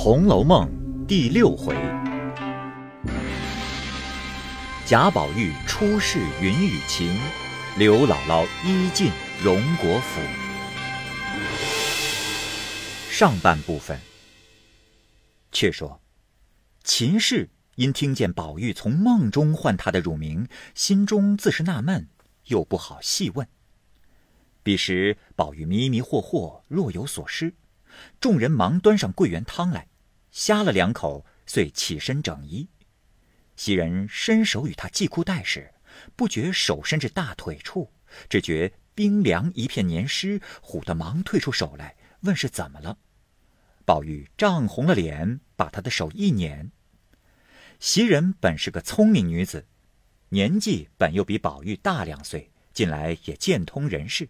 红楼梦》第六回，贾宝玉出世云雨情，刘姥姥一进荣国府。上半部分，却说秦氏因听见宝玉从梦中唤他的乳名，心中自是纳闷，又不好细问。彼时宝玉迷迷惑惑，若有所失。众人忙端上桂圆汤来，呷了两口，遂起身整衣。袭人伸手与他系裤带时，不觉手伸至大腿处，只觉冰凉一片黏湿，唬得忙退出手来，问是怎么了。宝玉涨红了脸，把他的手一捻。袭人本是个聪明女子，年纪本又比宝玉大两岁，近来也渐通人事。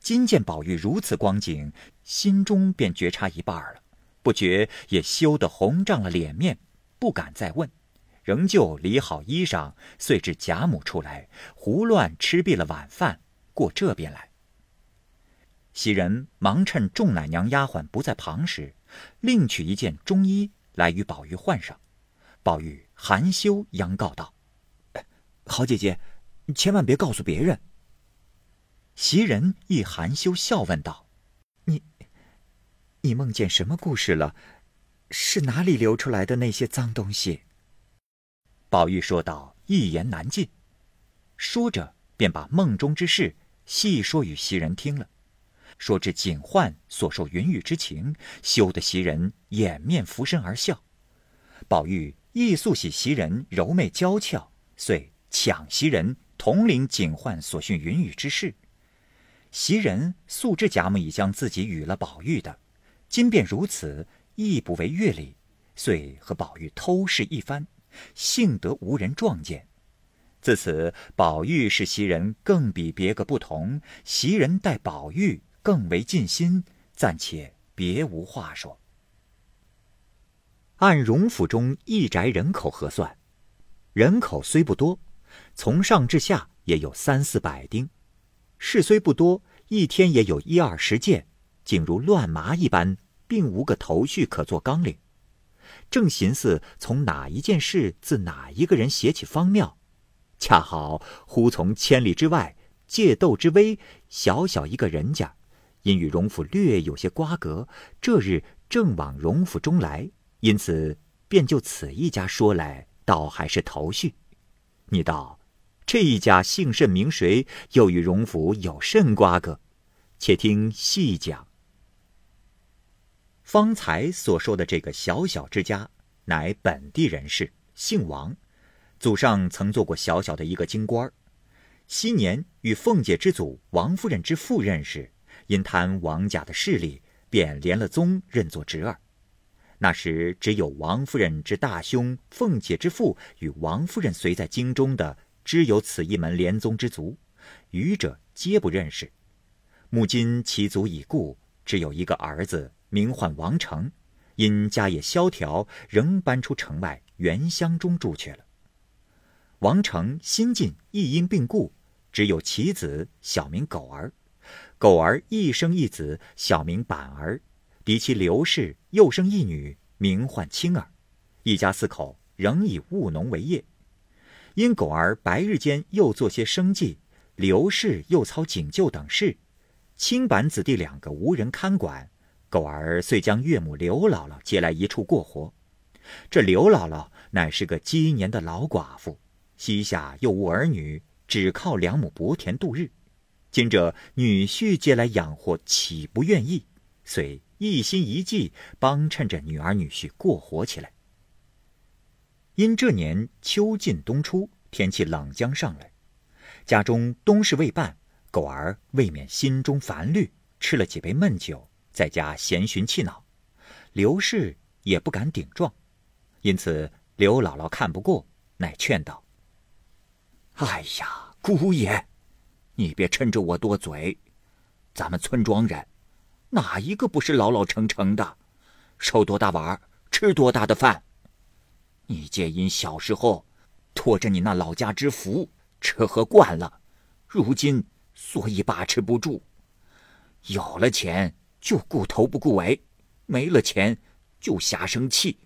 今见宝玉如此光景，心中便觉察一半了，不觉也羞得红涨了脸面，不敢再问，仍旧理好衣裳，遂至贾母出来，胡乱吃毕了晚饭，过这边来。袭人忙趁众奶娘丫鬟不在旁时，另取一件中衣来与宝玉换上。宝玉含羞央告道：“好姐姐，千万别告诉别人。”袭人亦含羞笑问道：“你，你梦见什么故事了？是哪里流出来的那些脏东西？”宝玉说道：“一言难尽。”说着，便把梦中之事细说与袭人听了。说至锦焕所受云雨之情，羞得袭人掩面拂身而笑。宝玉亦素喜袭人柔媚娇俏，遂抢袭人同领锦焕所训云雨之事。袭人素知贾母已将自己与了宝玉的，今便如此，亦不为乐礼，遂和宝玉偷试一番，幸得无人撞见。自此，宝玉是袭人更比别个不同，袭人待宝玉更为尽心，暂且别无话说。按荣府中一宅人口核算，人口虽不多，从上至下也有三四百丁。事虽不多，一天也有一二十件，竟如乱麻一般，并无个头绪可做纲领。正寻思从哪一件事自哪一个人写起方妙，恰好忽从千里之外借斗之威，小小一个人家，因与荣府略有些瓜葛，这日正往荣府中来，因此便就此一家说来，倒还是头绪。你道？这一家姓甚名谁？又与荣府有甚瓜葛？且听细讲。方才所说的这个小小之家，乃本地人士，姓王，祖上曾做过小小的一个京官儿昔年与凤姐之祖王夫人之父认识，因贪王家的势力，便连了宗认作侄儿。那时只有王夫人之大兄凤姐之父与王夫人随在京中的。知有此一门连宗之族，余者皆不认识。母今其族已故，只有一个儿子，名唤王成，因家业萧条，仍搬出城外原乡中住去了。王成新近亦因病故，只有其子，小名狗儿。狗儿一生一子，小名板儿。嫡妻刘氏又生一女，名唤青儿。一家四口仍以务农为业。因狗儿白日间又做些生计，刘氏又操警救等事，青板子弟两个无人看管，狗儿遂将岳母刘姥姥接来一处过活。这刘姥姥乃是个积年的老寡妇，膝下又无儿女，只靠两亩薄田度日。今者女婿接来养活，岂不愿意？遂一心一计帮衬着女儿女婿过活起来。因这年秋尽冬初，天气冷将上来，家中冬事未办，狗儿未免心中烦虑，吃了几杯闷酒，在家闲寻气恼。刘氏也不敢顶撞，因此刘姥姥看不过，乃劝道：“哎呀，姑爷，你别趁着我多嘴。咱们村庄人，哪一个不是老老成成的，受多大碗，吃多大的饭？”你皆因小时候托着你那老家之福吃喝惯了，如今所以把持不住。有了钱就顾头不顾尾，没了钱就瞎生气，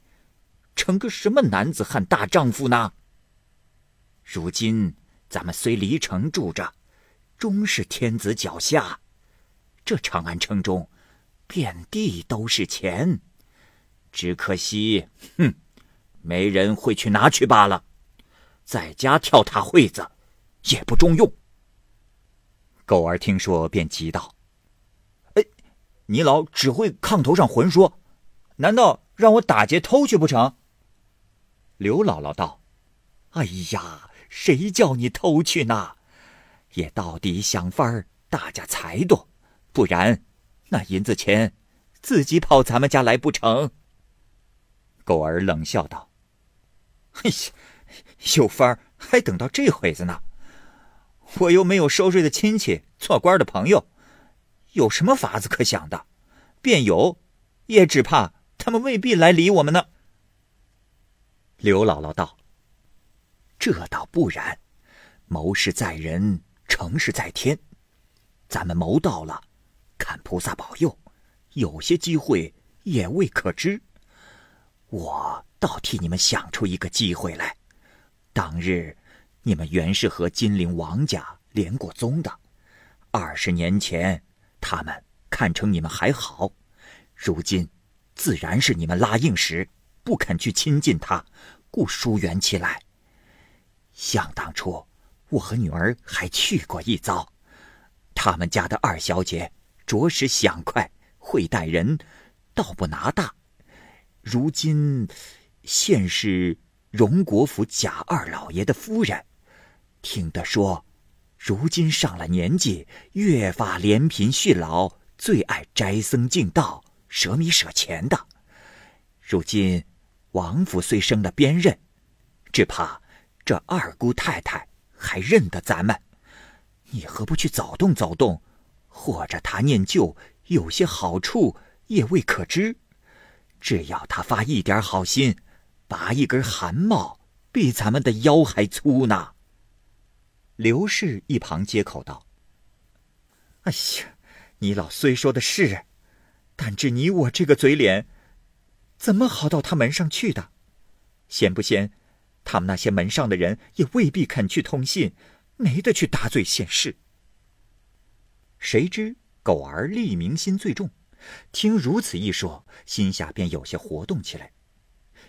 成个什么男子汉大丈夫呢？如今咱们虽离城住着，终是天子脚下。这长安城中，遍地都是钱，只可惜，哼，没人会去拿去罢了。在家跳踏会子，也不中用。狗儿听说，便急道：“哎，你老只会炕头上混说，难道让我打劫偷去不成？”刘姥姥道：“哎呀，谁叫你偷去呢？也到底想法儿大家财多，不然那银子钱自己跑咱们家来不成？”狗儿冷笑道：“ 哎呀，有法儿还等到这会子呢。”我又没有收税的亲戚，做官的朋友，有什么法子可想的？便有，也只怕他们未必来理我们呢。刘姥姥道：“这倒不然，谋事在人，成事在天。咱们谋到了，看菩萨保佑，有些机会也未可知。我倒替你们想出一个机会来，当日。”你们原是和金陵王家连过宗的，二十年前他们看成你们还好，如今自然是你们拉硬时不肯去亲近他，故疏远起来。想当初我和女儿还去过一遭，他们家的二小姐着实想快，会待人，倒不拿大。如今现是荣国府贾二老爷的夫人。听得说，如今上了年纪，越发怜贫恤老，最爱斋僧敬道，舍米舍钱的。如今王府虽升了边任，只怕这二姑太太还认得咱们。你何不去走动走动？或者他念旧有些好处，也未可知。只要他发一点好心，拔一根汗毛，比咱们的腰还粗呢。刘氏一旁接口道：“哎呀，你老虽说的是，但只你我这个嘴脸，怎么好到他门上去的？嫌不嫌？他们那些门上的人也未必肯去通信，没得去打嘴现世。谁知狗儿利民心最重，听如此一说，心下便有些活动起来。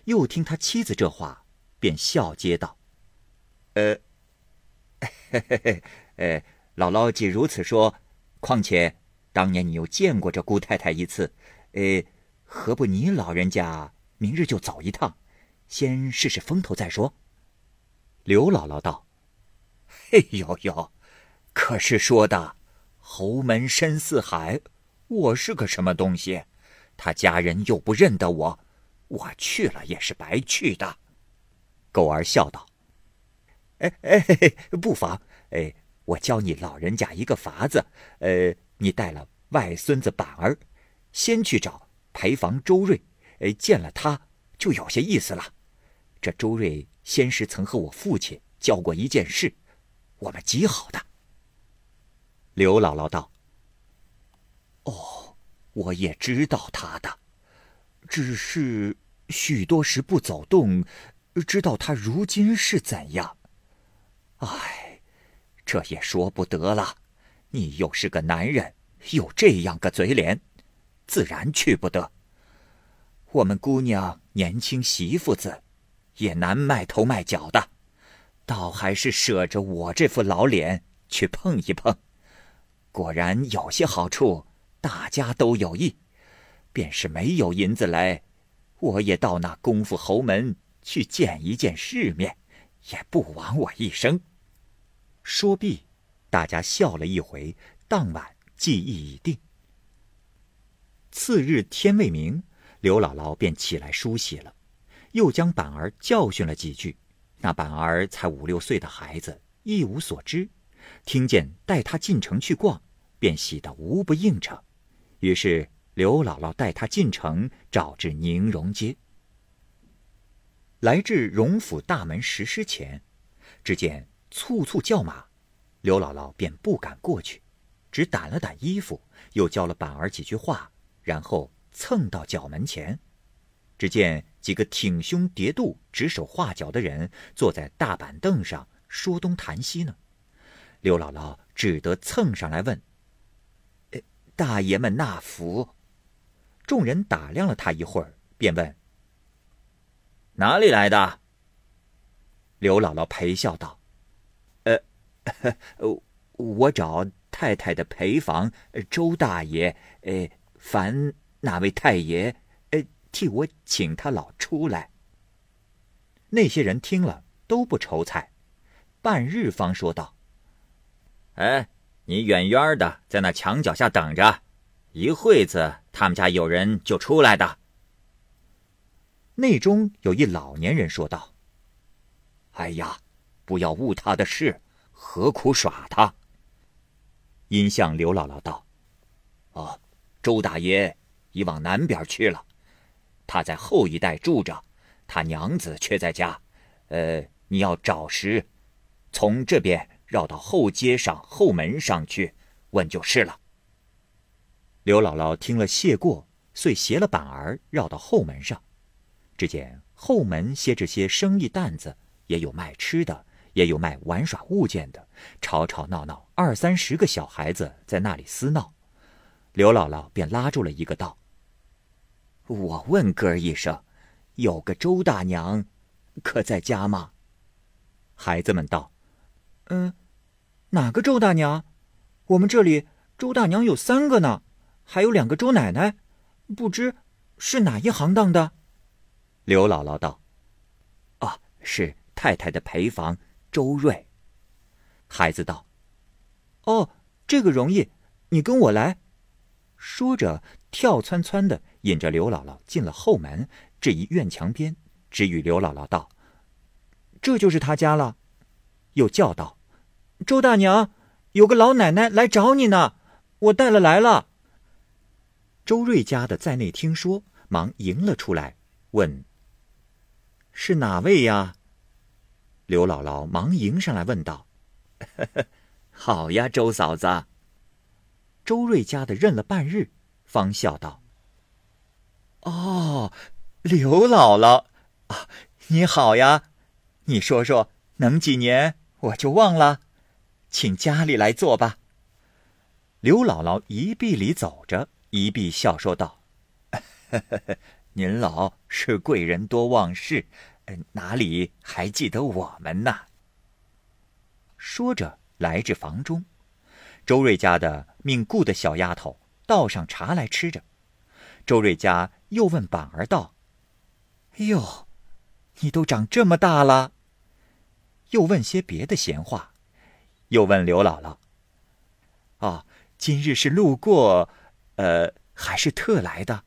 又听他妻子这话，便笑接道：‘呃。’”嘿嘿嘿，呃，姥姥既如此说，况且当年你又见过这姑太太一次，呃，何不你老人家明日就走一趟，先试试风头再说？刘姥姥道：“ 嘿呦呦，可是说的，侯门深似海，我是个什么东西？他家人又不认得我，我去了也是白去的。”狗儿笑道。哎哎，不妨，哎，我教你老人家一个法子，呃，你带了外孙子板儿，先去找陪房周瑞，哎，见了他就有些意思了。这周瑞先时曾和我父亲交过一件事，我们极好的。刘姥姥道：“哦，我也知道他的，只是许多时不走动，知道他如今是怎样。”唉，这也说不得了。你又是个男人，有这样个嘴脸，自然去不得。我们姑娘年轻媳妇子，也难卖头卖脚的，倒还是舍着我这副老脸去碰一碰。果然有些好处，大家都有益。便是没有银子来，我也到那功夫侯门去见一见世面，也不枉我一生。说毕，大家笑了一回。当晚记忆已定。次日天未明，刘姥姥便起来梳洗了，又将板儿教训了几句。那板儿才五六岁的孩子，一无所知，听见带他进城去逛，便喜得无不应承。于是刘姥姥带他进城，找至宁荣街。来至荣府大门石狮前，只见。簇簇叫马，刘姥姥便不敢过去，只掸了掸衣服，又教了板儿几句话，然后蹭到角门前。只见几个挺胸叠肚、指手画脚的人坐在大板凳上说东谈西呢。刘姥姥只得蹭上来问：“大爷们纳福？”众人打量了他一会儿，便问：“哪里来的？”刘姥姥陪笑道：“呃，我找太太的陪房周大爷，呃，烦哪位太爷，呃，替我请他老出来。”那些人听了都不愁菜，半日方说道：“哎，你远远的在那墙角下等着，一会子他们家有人就出来的。”内中有一老年人说道。哎呀，不要误他的事，何苦耍他？因向刘姥姥道：“哦，周大爷已往南边去了，他在后一带住着，他娘子却在家。呃，你要找时，从这边绕到后街上后门上去问就是了。”刘姥姥听了，谢过，遂携了板儿绕到后门上，只见后门歇着些生意担子。也有卖吃的，也有卖玩耍物件的，吵吵闹闹，二三十个小孩子在那里厮闹。刘姥姥便拉住了一个道：“我问哥儿一声，有个周大娘，可在家吗？”孩子们道：“嗯，哪个周大娘？我们这里周大娘有三个呢，还有两个周奶奶，不知是哪一行当的。”刘姥姥道：“啊，是。”太太的陪房周瑞，孩子道：“哦，这个容易，你跟我来。”说着，跳窜窜的引着刘姥姥进了后门，至一院墙边，只与刘姥姥道：“这就是他家了。”又叫道：“周大娘，有个老奶奶来找你呢，我带了来了。”周瑞家的在内听说，忙迎了出来，问：“是哪位呀？”刘姥姥忙迎上来问道：“ 好呀，周嫂子。”周瑞家的认了半日，方笑道：“哦，刘姥姥啊，你好呀！你说说，能几年我就忘了，请家里来坐吧。”刘姥姥一臂里走着，一臂笑说道：“您老是贵人多忘事。”哪里还记得我们呢？说着，来至房中，周瑞家的命雇的小丫头倒上茶来吃着。周瑞家又问板儿道：“哎呦，你都长这么大了？”又问些别的闲话，又问刘姥姥：“啊，今日是路过，呃，还是特来的？”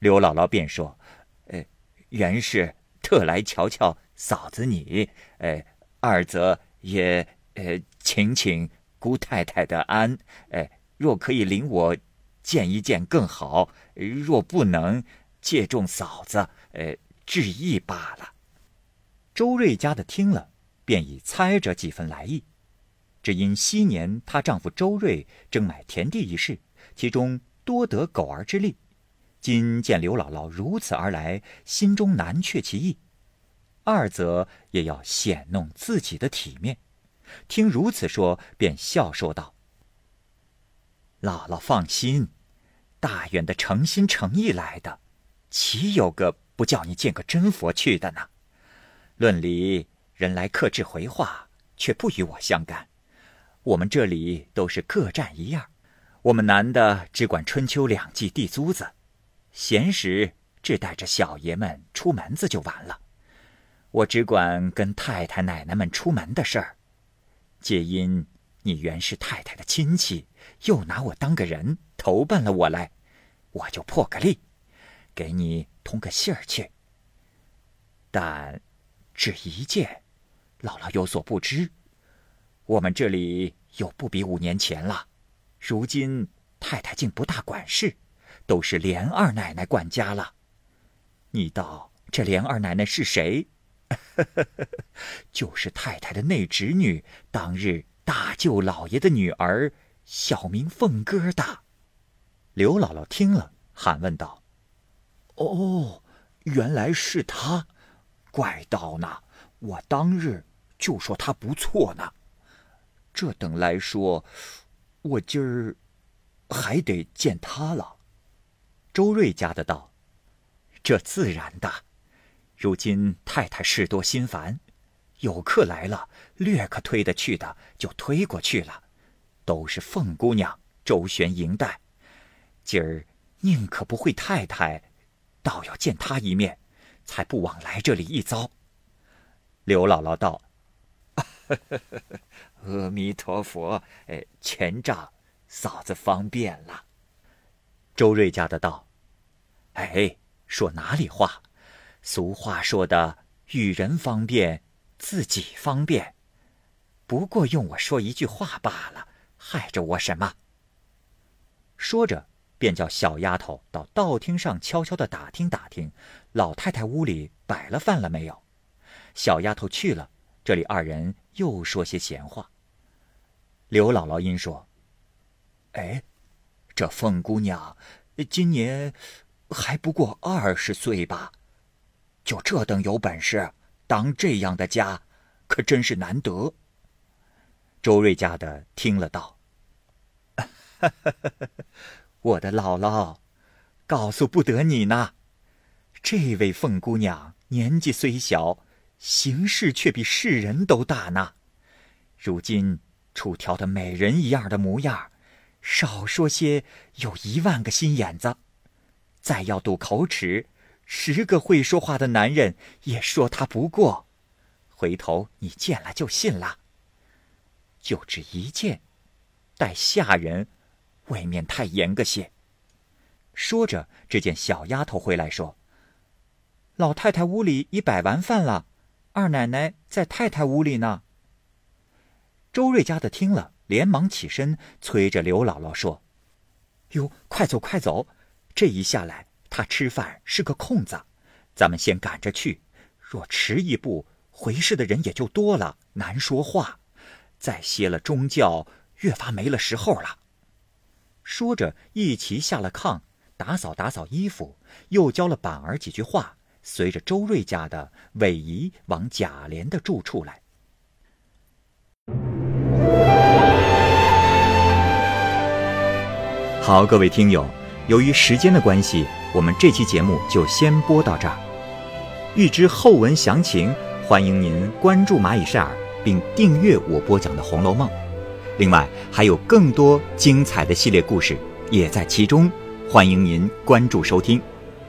刘姥姥便说。呃原是特来瞧瞧嫂子你，呃，二则也呃请请姑太太的安，呃，若可以领我见一见更好，若不能借重嫂子，呃，致意罢了。周瑞家的听了，便已猜着几分来意，只因昔年她丈夫周瑞争买田地一事，其中多得狗儿之力。今见刘姥姥如此而来，心中难却其意；二则也要显弄自己的体面。听如此说，便笑说道：“姥姥放心，大远的诚心诚意来的，岂有个不叫你见个真佛去的呢？论理，人来客至回话，却不与我相干。我们这里都是各占一样，我们男的只管春秋两季地租子。”闲时只带着小爷们出门子就完了，我只管跟太太奶奶们出门的事儿。皆因你原是太太的亲戚，又拿我当个人投奔了我来，我就破个例，给你通个信儿去。但只一件，姥姥有所不知，我们这里又不比五年前了，如今太太竟不大管事。都是连二奶奶管家了，你道这连二奶奶是谁？就是太太的内侄女，当日大舅老爷的女儿，小名凤哥的。刘姥姥听了，喊问道：“哦，原来是他，怪道呢！我当日就说他不错呢。这等来说，我今儿还得见他了。周瑞家的道：“这自然的。如今太太事多心烦，有客来了，略可推得去的就推过去了。都是凤姑娘周旋迎待，今儿宁可不会太太。”倒要见他一面，才不枉来这里一遭。刘姥姥道：“ 阿弥陀佛，哎，权杖嫂子方便了。”周瑞家的道：“哎，说哪里话？俗话说的，与人方便，自己方便。不过用我说一句话罢了，害着我什么？”说着。便叫小丫头到道厅上悄悄地打听打听，老太太屋里摆了饭了没有。小丫头去了，这里二人又说些闲话。刘姥姥因说：“哎，这凤姑娘今年还不过二十岁吧？就这等有本事，当这样的家，可真是难得。”周瑞家的听了道：“。”我的姥姥，告诉不得你呢。这位凤姑娘年纪虽小，行事却比世人都大呢。如今出挑的美人一样的模样，少说些有一万个心眼子。再要赌口齿，十个会说话的男人也说他不过。回头你见了就信了。就只一件，待下人。未免太严个些。说着，只见小丫头回来说：“老太太屋里已摆完饭了，二奶奶在太太屋里呢。”周瑞家的听了，连忙起身催着刘姥姥说：“哟，快走快走！这一下来，她吃饭是个空子，咱们先赶着去。若迟一步，回事的人也就多了，难说话。再歇了中觉，越发没了时候了。”说着，一齐下了炕，打扫打扫衣服，又教了板儿几句话，随着周瑞家的尾移往贾琏的住处来。好，各位听友，由于时间的关系，我们这期节目就先播到这儿。欲知后文详情，欢迎您关注蚂蚁晒尔，并订阅我播讲的《红楼梦》。另外还有更多精彩的系列故事也在其中，欢迎您关注收听。